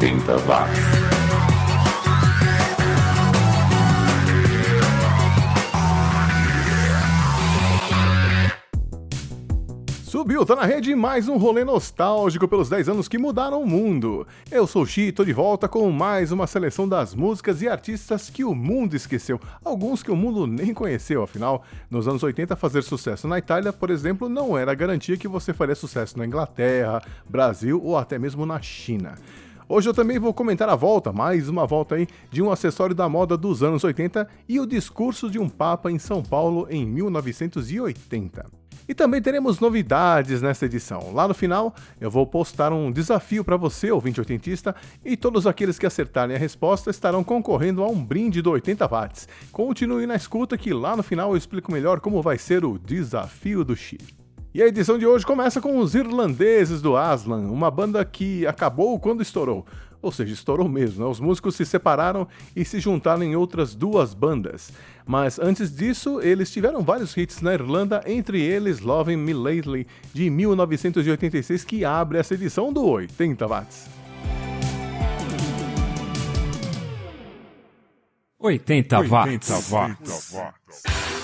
80 watts. Subiu, tá na rede mais um rolê nostálgico pelos 10 anos que mudaram o mundo. Eu sou o Xi, tô de volta com mais uma seleção das músicas e artistas que o mundo esqueceu, alguns que o mundo nem conheceu, afinal, nos anos 80 fazer sucesso na Itália, por exemplo, não era garantia que você faria sucesso na Inglaterra, Brasil ou até mesmo na China. Hoje eu também vou comentar a volta, mais uma volta aí, de um acessório da moda dos anos 80 e o discurso de um Papa em São Paulo em 1980. E também teremos novidades nessa edição. Lá no final, eu vou postar um desafio para você, ouvinte oitentista, e todos aqueles que acertarem a resposta estarão concorrendo a um brinde do 80 watts. Continue na escuta que lá no final eu explico melhor como vai ser o desafio do Xi. E a edição de hoje começa com os irlandeses do Aslan, uma banda que acabou quando estourou. Ou seja, estourou mesmo, né? Os músicos se separaram e se juntaram em outras duas bandas. Mas antes disso, eles tiveram vários hits na Irlanda, entre eles Loving Me Lately, de 1986, que abre essa edição do 80 watts. 80 watts. 80 watts.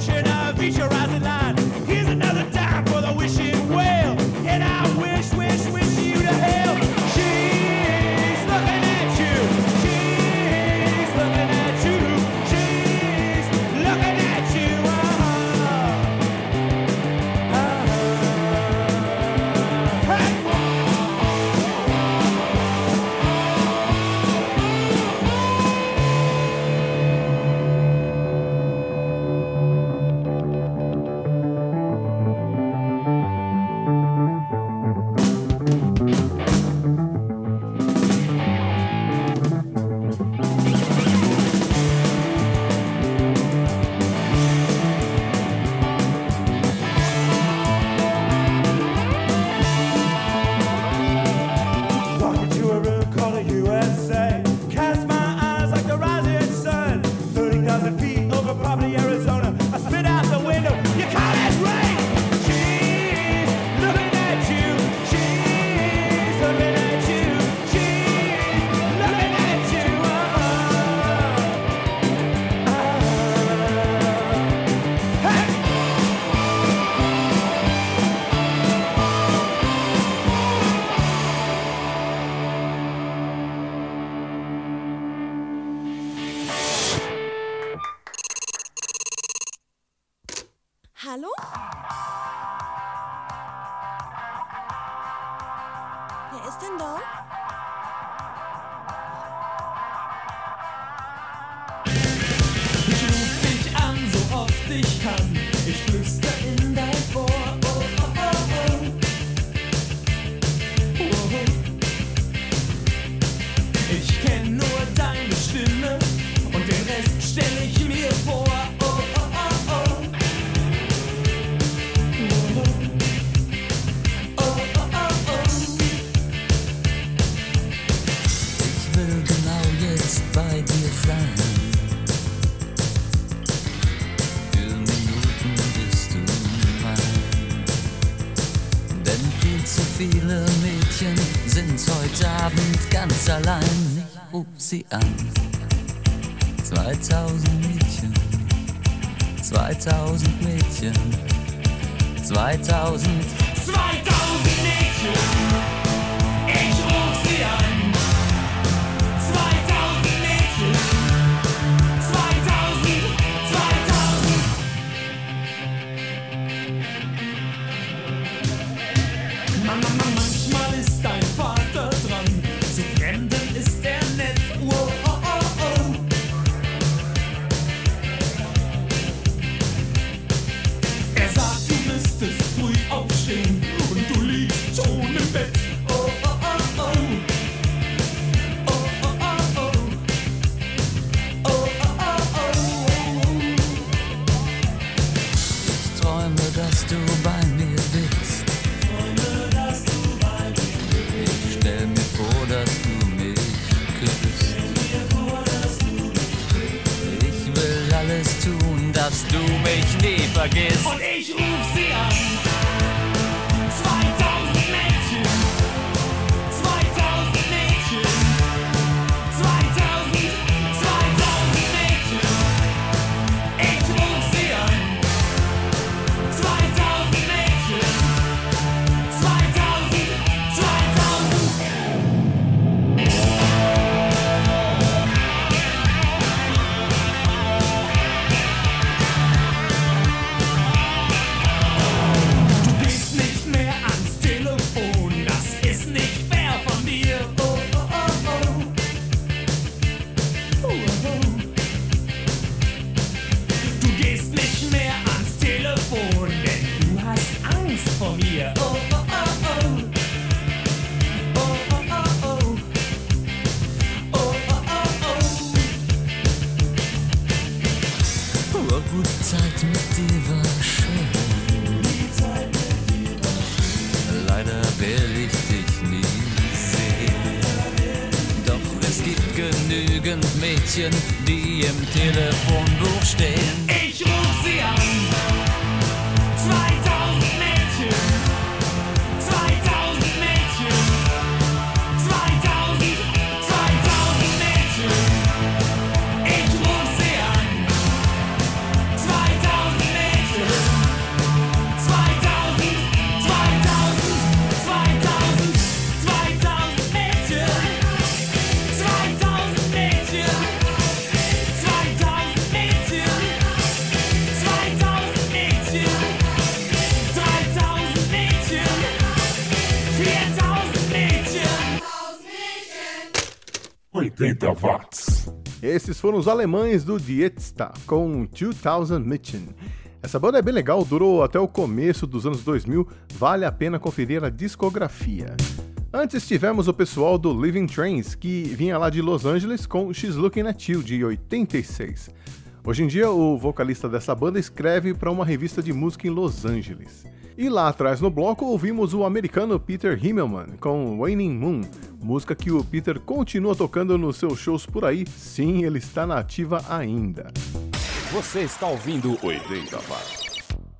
solution. 2000 Mädchen, 2000, foram os alemães do Dietsta com 2000 Mädchen. Essa banda é bem legal, durou até o começo dos anos 2000, vale a pena conferir a discografia. Antes tivemos o pessoal do Living Trains, que vinha lá de Los Angeles com She's Looking at You, de 86. Hoje em dia, o vocalista dessa banda escreve para uma revista de música em Los Angeles. E lá atrás no bloco ouvimos o americano Peter Himmelman com Waning Moon, música que o Peter continua tocando nos seus shows por aí. Sim, ele está na ativa ainda. Você está ouvindo 80 watts.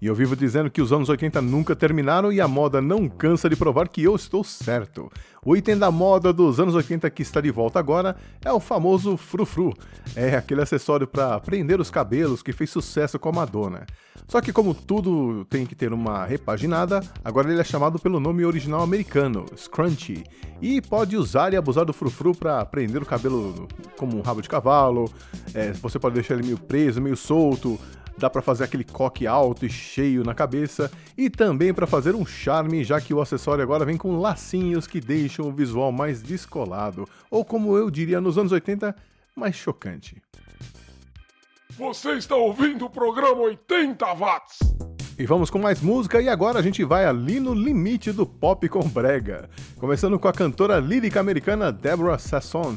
E eu vivo dizendo que os anos 80 nunca terminaram e a moda não cansa de provar que eu estou certo. O item da moda dos anos 80 que está de volta agora é o famoso frufru. É aquele acessório para prender os cabelos que fez sucesso com a Madonna. Só que como tudo tem que ter uma repaginada, agora ele é chamado pelo nome original americano, scrunchie, e pode usar e abusar do frufru para prender o cabelo como um rabo de cavalo. É, você pode deixar ele meio preso, meio solto, dá para fazer aquele coque alto e cheio na cabeça e também para fazer um charme, já que o acessório agora vem com lacinhos que deixam o visual mais descolado, ou como eu diria nos anos 80, mais chocante. Você está ouvindo o programa 80 watts. E vamos com mais música e agora a gente vai ali no limite do pop com brega, começando com a cantora lírica americana Deborah Sasson.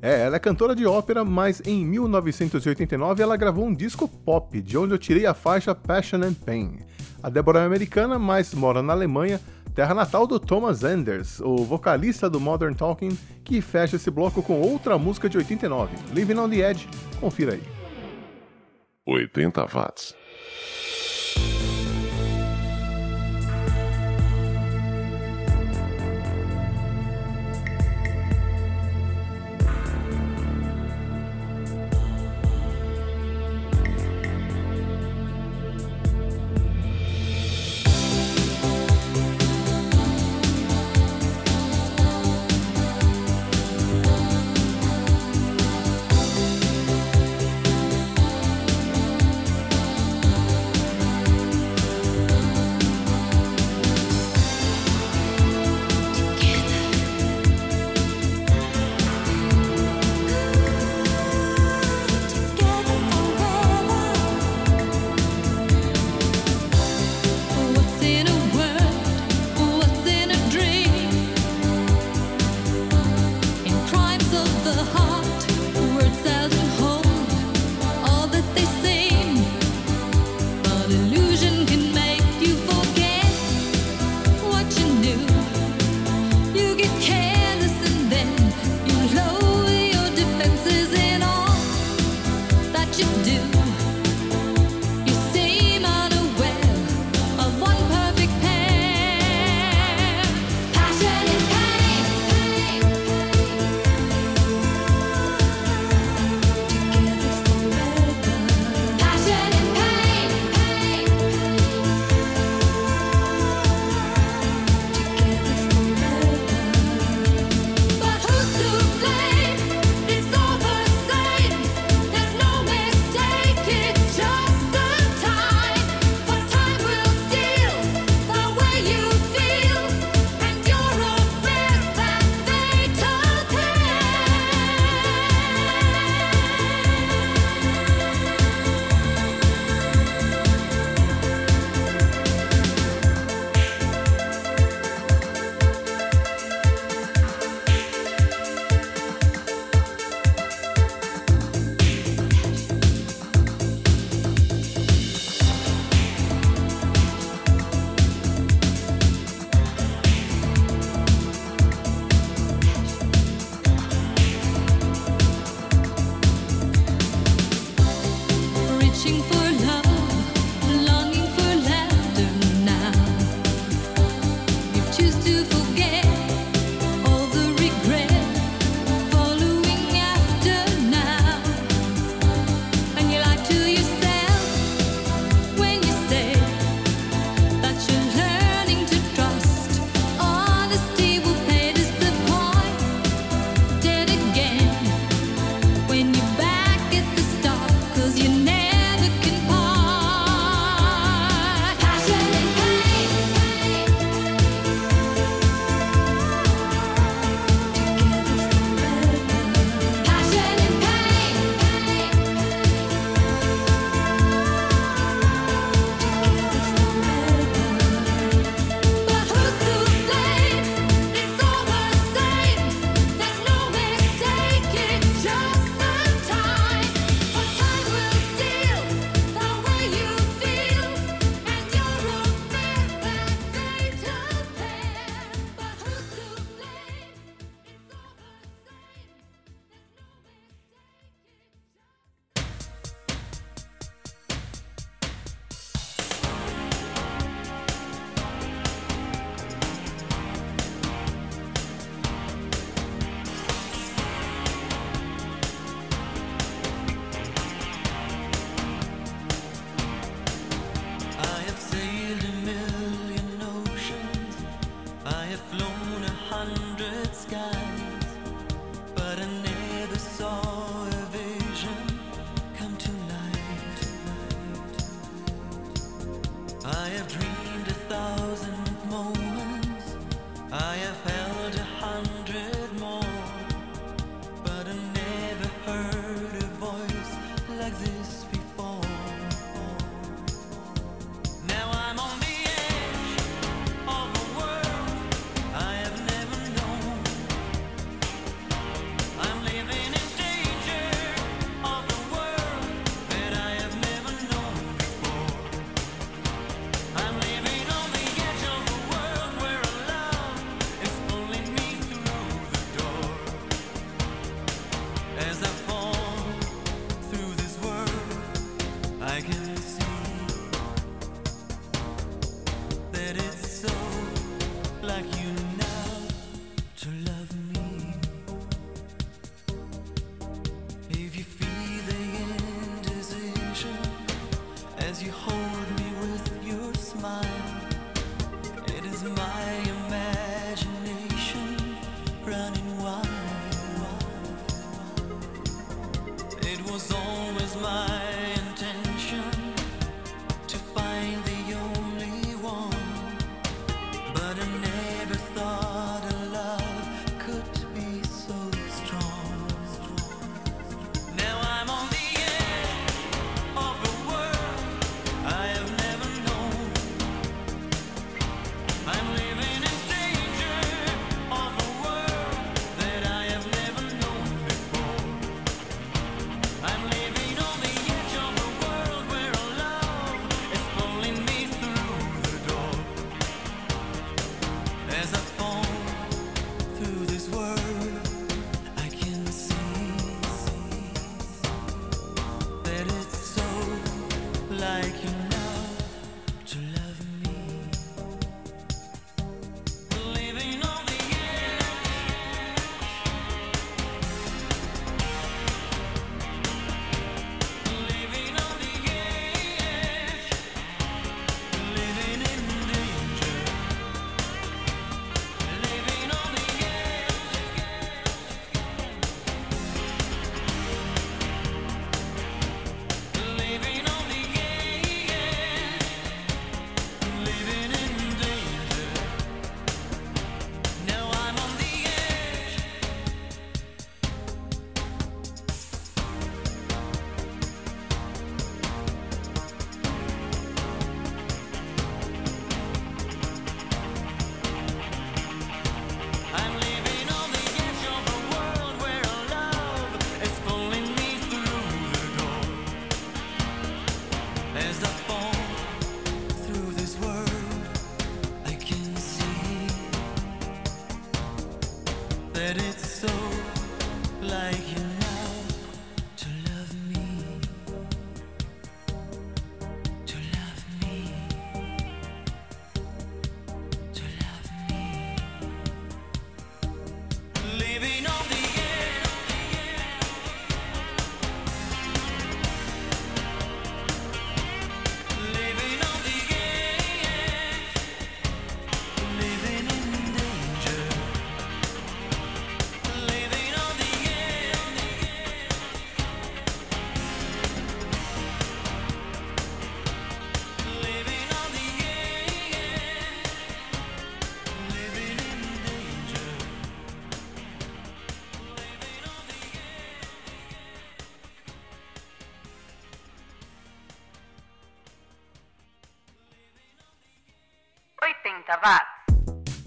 É, ela é cantora de ópera, mas em 1989 ela gravou um disco pop, de onde eu tirei a faixa Passion and Pain. A Deborah é americana, mas mora na Alemanha, terra natal do Thomas Anders, o vocalista do Modern Talking, que fecha esse bloco com outra música de 89, Living on the Edge. Confira aí. 80 watts.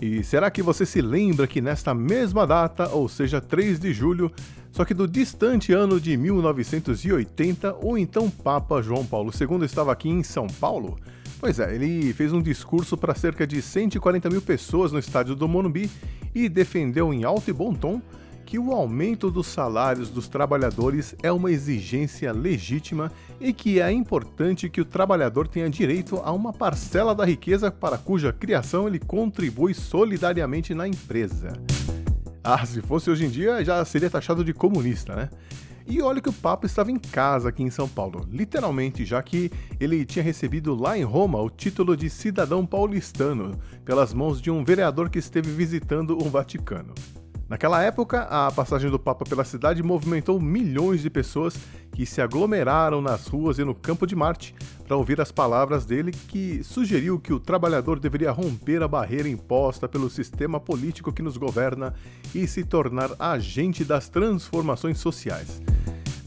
E será que você se lembra que nesta mesma data, ou seja, 3 de julho, só que do distante ano de 1980, o então Papa João Paulo II estava aqui em São Paulo? Pois é, ele fez um discurso para cerca de 140 mil pessoas no estádio do Morumbi e defendeu em alto e bom tom que o aumento dos salários dos trabalhadores é uma exigência legítima e que é importante que o trabalhador tenha direito a uma parcela da riqueza para cuja criação ele contribui solidariamente na empresa. Ah, se fosse hoje em dia, já seria taxado de comunista, né? E olha que o Papa estava em casa aqui em São Paulo, literalmente, já que ele tinha recebido lá em Roma o título de cidadão paulistano pelas mãos de um vereador que esteve visitando o Vaticano. Naquela época, a passagem do Papa pela cidade movimentou milhões de pessoas que se aglomeraram nas ruas e no Campo de Marte para ouvir as palavras dele, que sugeriu que o trabalhador deveria romper a barreira imposta pelo sistema político que nos governa e se tornar agente das transformações sociais.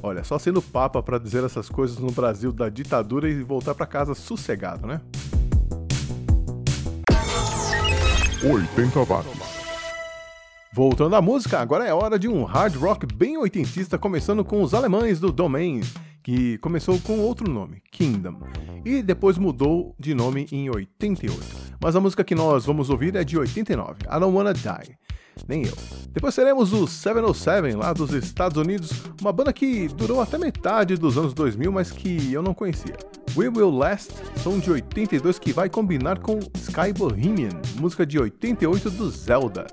Olha, só sendo Papa para dizer essas coisas no Brasil da ditadura e voltar para casa sossegado, né? 80 watts. Voltando à música, agora é hora de um hard rock bem oitentista, começando com os alemães do Domain, que começou com outro nome, Kingdom, e depois mudou de nome em 88. Mas a música que nós vamos ouvir é de 89, I Don't Wanna Die. Nem eu. Depois teremos o 707 lá dos Estados Unidos, uma banda que durou até metade dos anos 2000, mas que eu não conhecia. We Will Last, som de 82 que vai combinar com Sky Bohemian, música de 88 do Zelda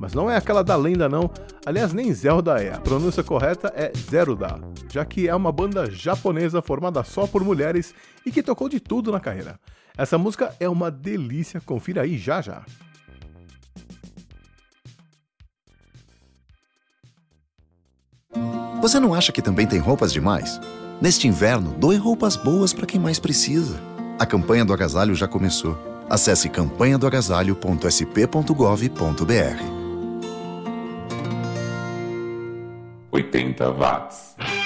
mas não é aquela da lenda não. Aliás, nem Zelda é. A pronúncia correta é Zeruda, já que é uma banda japonesa formada só por mulheres e que tocou de tudo na carreira. Essa música é uma delícia, confira aí já já. Você não acha que também tem roupas demais? Neste inverno, doe roupas boas para quem mais precisa. A campanha do agasalho já começou. Acesse campanhadoagasalho.sp.gov.br. 80 watts.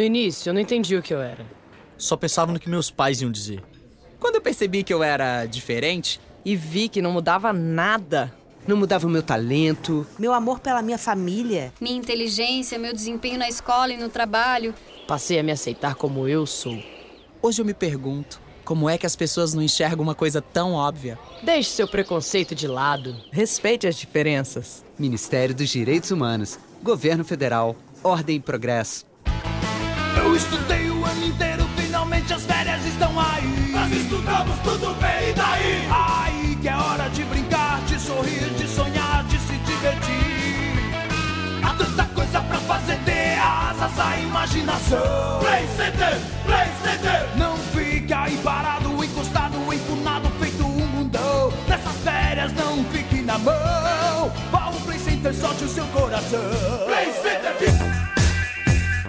No início, eu não entendi o que eu era. Só pensava no que meus pais iam dizer. Quando eu percebi que eu era diferente, E vi que não mudava nada. não mudava o meu talento, Meu amor pela minha família. Minha inteligência, meu desempenho na escola e no trabalho. Passei a me aceitar como eu sou. hoje eu me pergunto como é que as pessoas não enxergam uma coisa tão óbvia. Deixe seu preconceito de lado. Respeite as diferenças. Ministério dos Direitos Humanos, Governo Federal, Ordem e Progresso. Eu estudei o ano inteiro, finalmente as férias estão aí. Nós estudamos tudo bem, e daí? Aí que é hora de brincar, de sorrir, de sonhar, de se divertir. Há tanta coisa pra fazer, dê asas à imaginação. Play Center, Play Center. Não fique aí parado, encostado, empurrado, feito um mundão. Nessas férias não fique na mão. Vá ao Play Center, solte o seu coração. Play Center.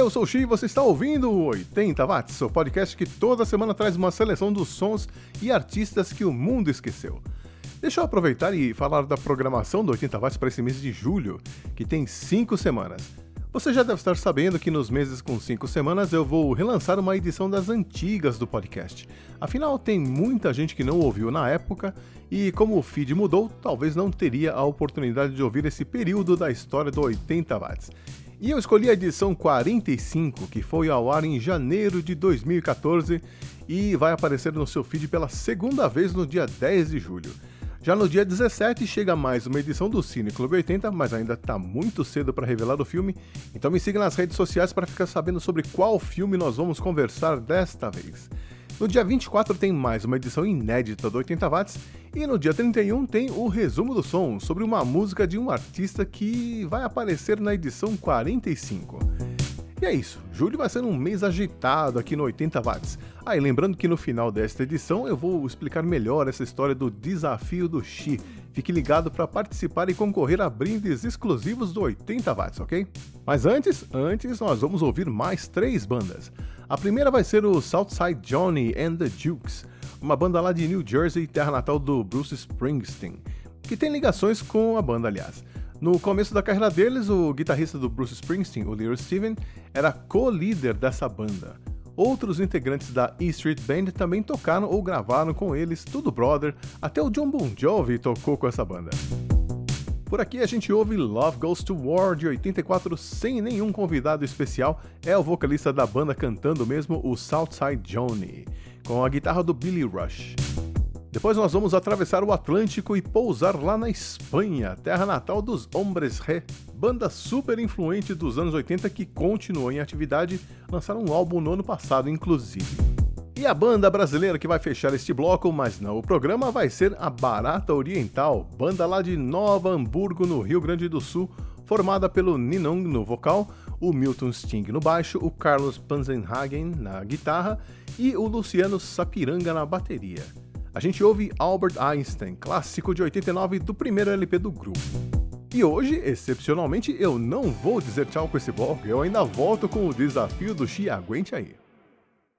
Eu sou o Xi e você está ouvindo o 80 Watts, o podcast que toda semana traz uma seleção dos sons e artistas que o mundo esqueceu. Deixa eu aproveitar e falar da programação do 80 Watts para esse mês de julho, que tem 5 semanas. Você já deve estar sabendo que nos meses com 5 semanas eu vou relançar uma edição das antigas do podcast. Afinal, tem muita gente que não ouviu na época e, como o feed mudou, talvez não teria a oportunidade de ouvir esse período da história do 80 Watts. E eu escolhi a edição 45, que foi ao ar em janeiro de 2014 e vai aparecer no seu feed pela segunda vez no dia 10 de julho. Já no dia 17 chega mais uma edição do Cine Clube 80, mas ainda tá muito cedo para revelar o filme, então me siga nas redes sociais para ficar sabendo sobre qual filme nós vamos conversar desta vez. No dia 24 tem mais uma edição inédita do 80 Watts e no dia 31 tem o resumo do som sobre uma música de um artista que vai aparecer na edição 45. E é isso, julho vai ser um mês agitado aqui no 80 Watts. Ah, e lembrando que no final desta edição eu vou explicar melhor essa história do desafio do Xi. Fique ligado para participar e concorrer a brindes exclusivos do 80 Watts, ok? Mas antes, antes nós vamos ouvir mais três bandas. A primeira vai ser o Southside Johnny and the Jukes, uma banda lá de New Jersey, terra natal do Bruce Springsteen, que tem ligações com a banda, aliás. No começo da carreira deles, o guitarrista do Bruce Springsteen, o Little Steven, era co-líder dessa banda. Outros integrantes da E Street Band também tocaram ou gravaram com eles, tudo brother, até o John Bon Jovi tocou com essa banda. Por aqui a gente ouve Love Goes to War de 84 sem nenhum convidado especial, é o vocalista da banda cantando mesmo o Southside Johnny, com a guitarra do Billy Rush. Depois nós vamos atravessar o Atlântico e pousar lá na Espanha, terra natal dos Hombres Ré, banda super influente dos anos 80 que continuou em atividade, lançaram um álbum no ano passado, inclusive. E a banda brasileira que vai fechar este bloco, mas não o programa, vai ser a Barata Oriental, banda lá de Nova Hamburgo, no Rio Grande do Sul, formada pelo Ninong no vocal, o Milton Sting no baixo, o Carlos Panzenhagen na guitarra e o Luciano Sapiranga na bateria. A gente ouve Albert Einstein, clássico de 89 do primeiro LP do grupo. E hoje, excepcionalmente, eu não vou dizer tchau com esse bloco, eu ainda volto com o desafio do Xi, aguente aí.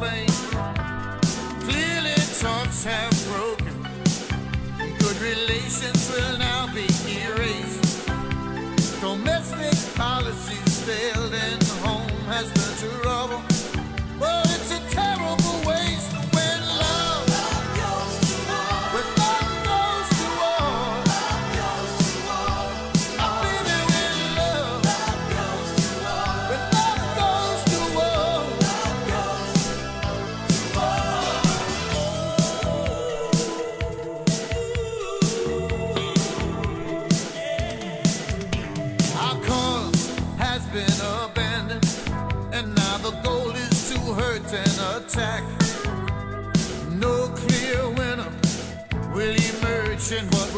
flame. Clearly, talks have broken. Good relations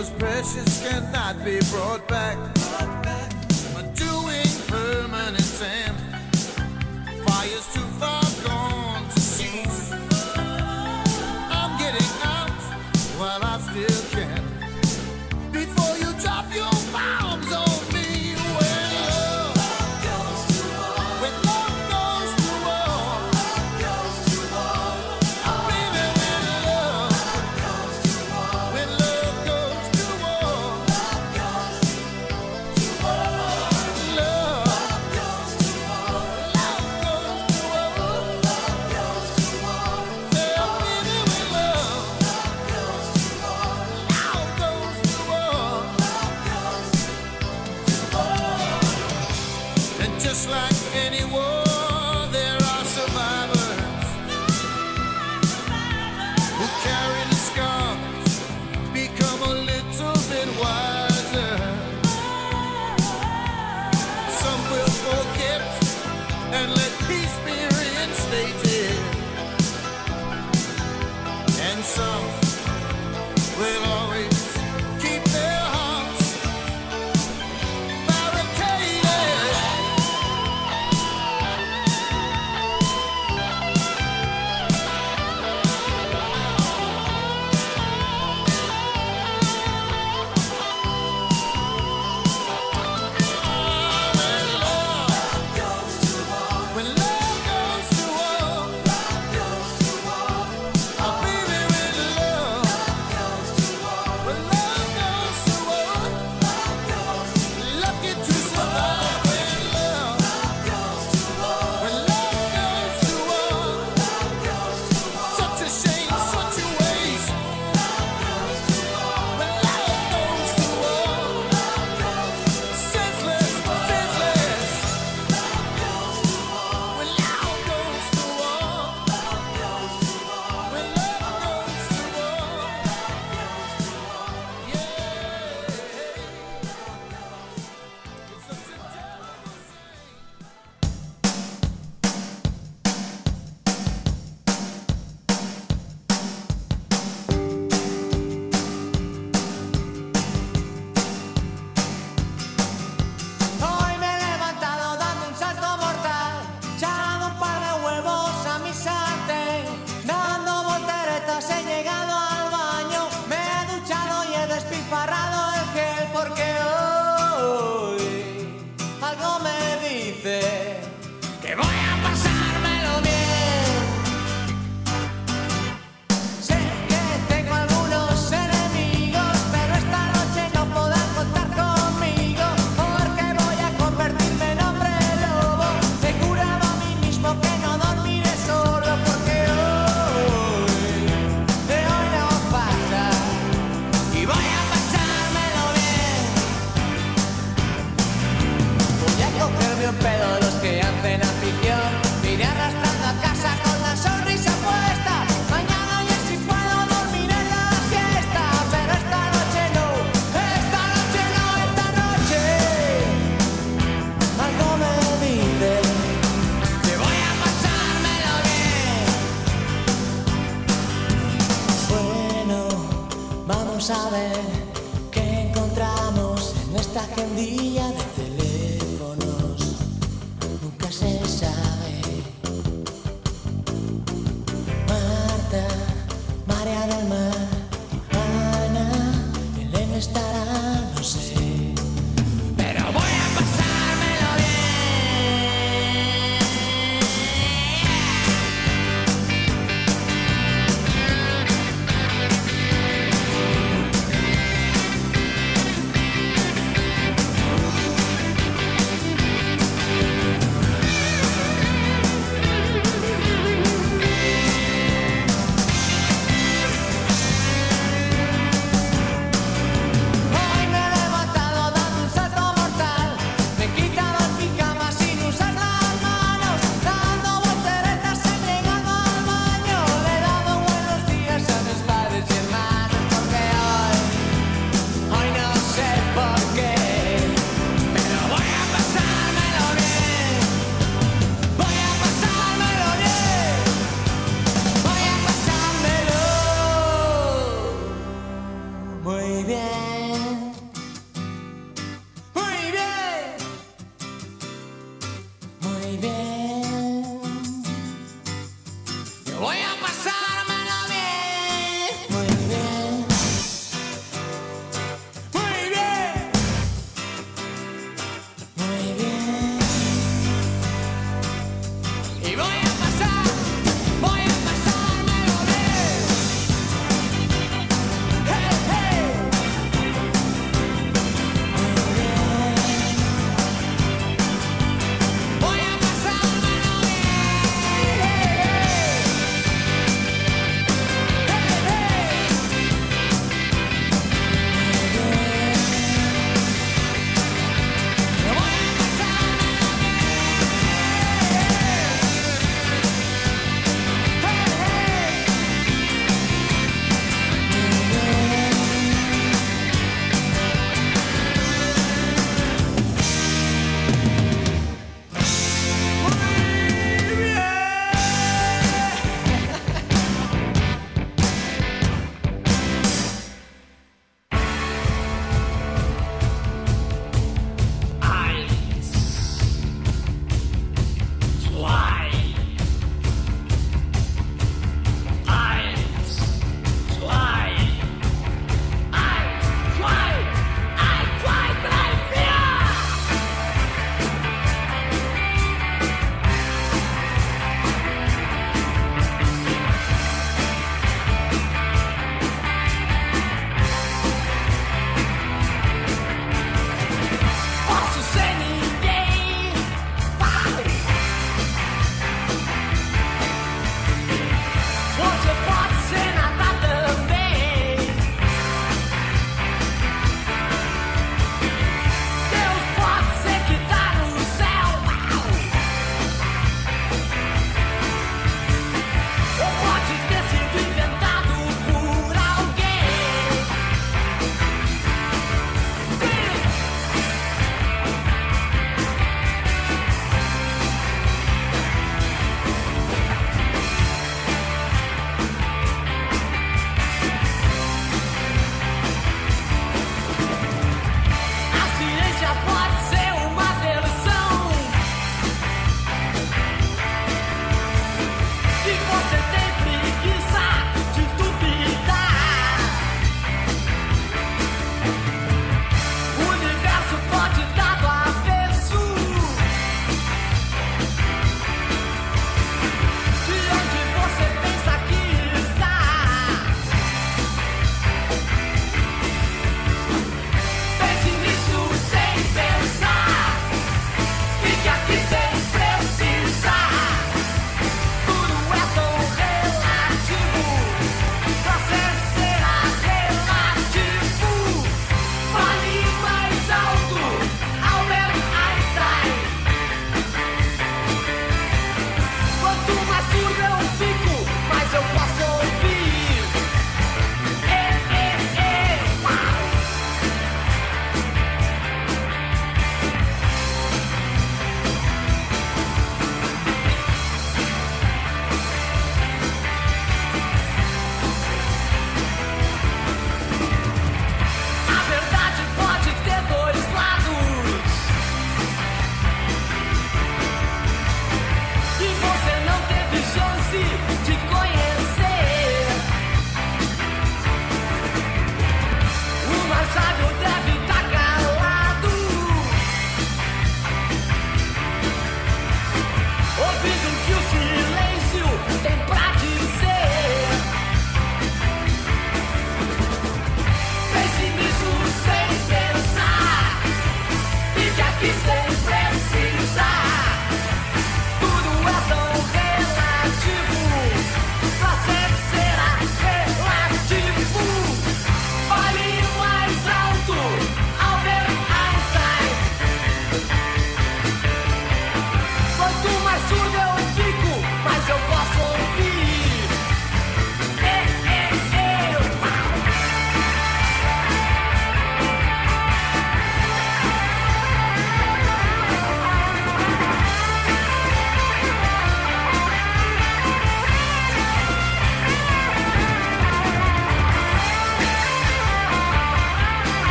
was precious cannot be brought back.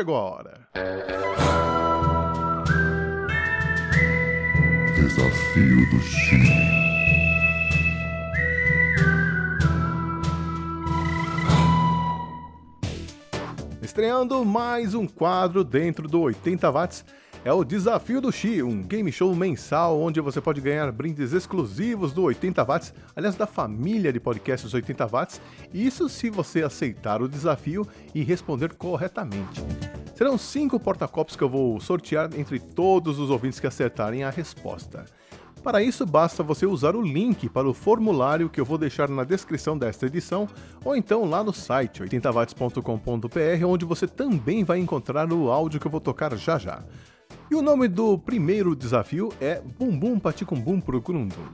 Chegou a hora. Desafio do Chi. Estreando mais um quadro dentro do 80 Watts, é o Desafio do Xi, um game show mensal onde você pode ganhar brindes exclusivos do 80 Watts, aliás, da família de podcasts 80 Watts, isso se você aceitar o desafio e responder corretamente. Serão cinco porta-copos que eu vou sortear entre todos os ouvintes que acertarem a resposta. Para isso, basta você usar o link para o formulário que eu vou deixar na descrição desta edição, ou então lá no site 80watts.com.br, onde você também vai encontrar o áudio que eu vou tocar já já. E o nome do primeiro desafio é Bum Bum Paticum Bum Procurundum.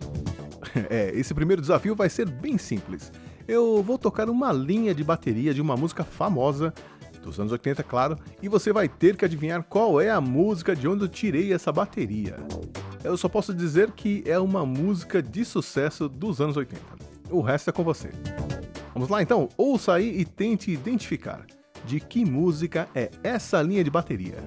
É, esse primeiro desafio vai ser bem simples. Eu vou tocar uma linha de bateria de uma música famosa dos anos 80, claro, e você vai ter que adivinhar qual é a música de onde eu tirei essa bateria. Eu só posso dizer que é uma música de sucesso dos anos 80. O resto é com você. Vamos lá então, ouça aí e tente identificar de que música é essa linha de bateria.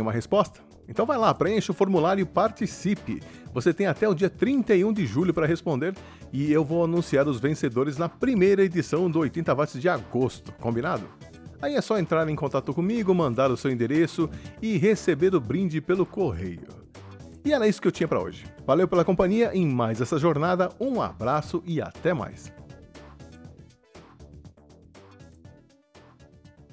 Tem uma resposta? Então vai lá, preencha o formulário e participe. Você tem até o dia 31 de julho para responder e eu vou anunciar os vencedores na primeira edição do 80 Watts de agosto, combinado? Aí é só entrar em contato comigo, mandar o seu endereço e receber o brinde pelo correio. E era isso que eu tinha para hoje. Valeu pela companhia em mais essa jornada, um abraço e até mais.